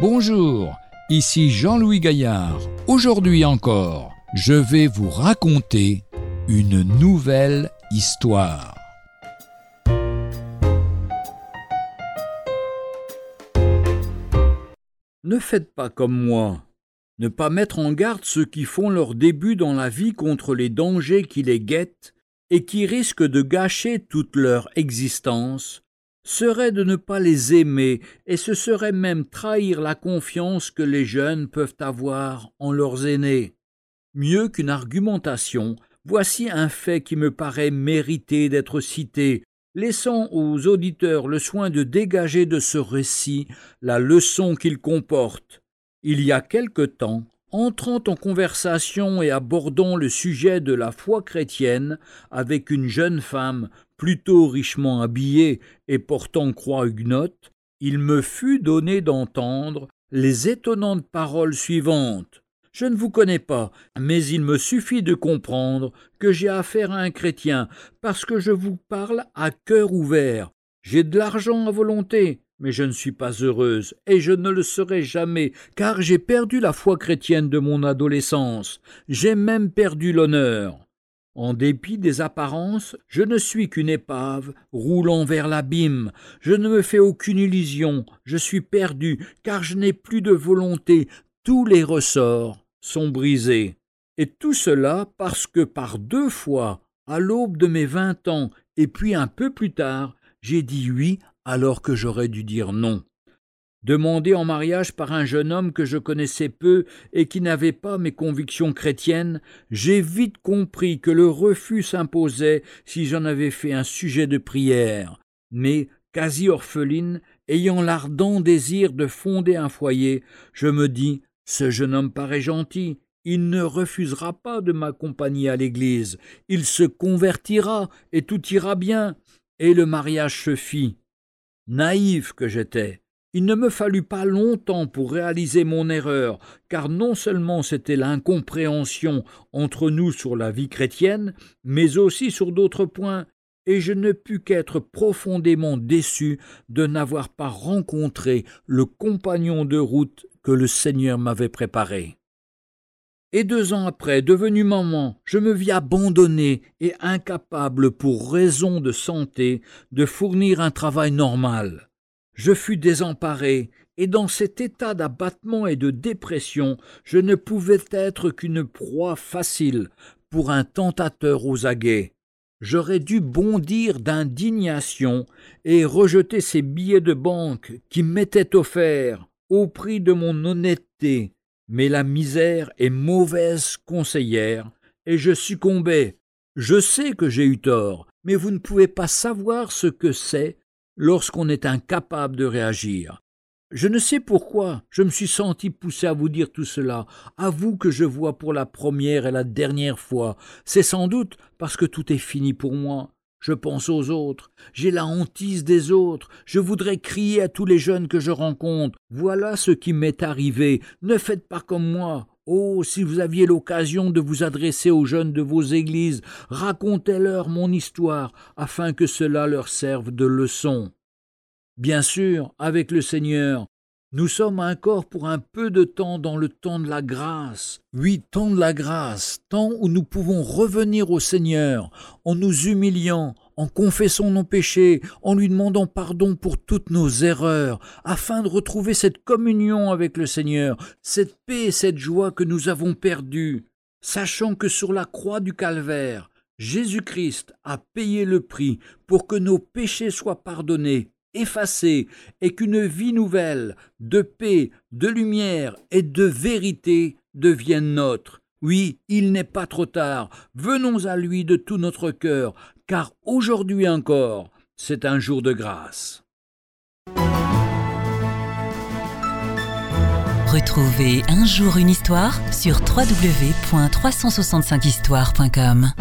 Bonjour, ici Jean-Louis Gaillard. Aujourd'hui encore, je vais vous raconter une nouvelle histoire. Ne faites pas comme moi. Ne pas mettre en garde ceux qui font leur début dans la vie contre les dangers qui les guettent et qui risquent de gâcher toute leur existence serait de ne pas les aimer, et ce serait même trahir la confiance que les jeunes peuvent avoir en leurs aînés. Mieux qu'une argumentation, voici un fait qui me paraît mériter d'être cité, laissant aux auditeurs le soin de dégager de ce récit la leçon qu'il comporte. Il y a quelque temps, entrant en conversation et abordant le sujet de la foi chrétienne avec une jeune femme plutôt richement habillée et portant croix huguenote, il me fut donné d'entendre les étonnantes paroles suivantes. Je ne vous connais pas, mais il me suffit de comprendre que j'ai affaire à un chrétien, parce que je vous parle à cœur ouvert. J'ai de l'argent à volonté, mais je ne suis pas heureuse, et je ne le serai jamais, car j'ai perdu la foi chrétienne de mon adolescence, j'ai même perdu l'honneur. En dépit des apparences, je ne suis qu'une épave roulant vers l'abîme, je ne me fais aucune illusion, je suis perdu, car je n'ai plus de volonté, tous les ressorts sont brisés. Et tout cela parce que par deux fois, à l'aube de mes vingt ans, et puis un peu plus tard, j'ai dit oui alors que j'aurais dû dire non. Demandé en mariage par un jeune homme que je connaissais peu et qui n'avait pas mes convictions chrétiennes, j'ai vite compris que le refus s'imposait si j'en avais fait un sujet de prière. Mais, quasi orpheline, ayant l'ardent désir de fonder un foyer, je me dis ce jeune homme paraît gentil, il ne refusera pas de m'accompagner à l'église, il se convertira et tout ira bien. Et le mariage se fit naïf que j'étais. Il ne me fallut pas longtemps pour réaliser mon erreur, car non seulement c'était l'incompréhension entre nous sur la vie chrétienne, mais aussi sur d'autres points, et je ne pus qu'être profondément déçu de n'avoir pas rencontré le compagnon de route que le Seigneur m'avait préparé. Et deux ans après, devenu maman, je me vis abandonné et incapable, pour raison de santé, de fournir un travail normal. Je fus désemparé, et dans cet état d'abattement et de dépression, je ne pouvais être qu'une proie facile pour un tentateur aux aguets. J'aurais dû bondir d'indignation et rejeter ces billets de banque qui m'étaient offerts au prix de mon honnêteté, mais la misère est mauvaise conseillère, et je succombais. Je sais que j'ai eu tort, mais vous ne pouvez pas savoir ce que c'est lorsqu'on est incapable de réagir. Je ne sais pourquoi je me suis senti poussé à vous dire tout cela, à vous que je vois pour la première et la dernière fois. C'est sans doute parce que tout est fini pour moi. Je pense aux autres, j'ai la hantise des autres, je voudrais crier à tous les jeunes que je rencontre. Voilà ce qui m'est arrivé, ne faites pas comme moi. Oh, si vous aviez l'occasion de vous adresser aux jeunes de vos églises, racontez-leur mon histoire, afin que cela leur serve de leçon. Bien sûr, avec le Seigneur, nous sommes encore pour un peu de temps dans le temps de la grâce. Oui, temps de la grâce, temps où nous pouvons revenir au Seigneur en nous humiliant, en confessant nos péchés, en lui demandant pardon pour toutes nos erreurs, afin de retrouver cette communion avec le Seigneur, cette paix et cette joie que nous avons perdues, sachant que sur la croix du calvaire, Jésus-Christ a payé le prix pour que nos péchés soient pardonnés effacée et qu'une vie nouvelle, de paix, de lumière et de vérité devienne nôtre. Oui, il n'est pas trop tard, venons à lui de tout notre cœur, car aujourd'hui encore, c'est un jour de grâce. Retrouvez un jour une histoire sur www.365histoire.com.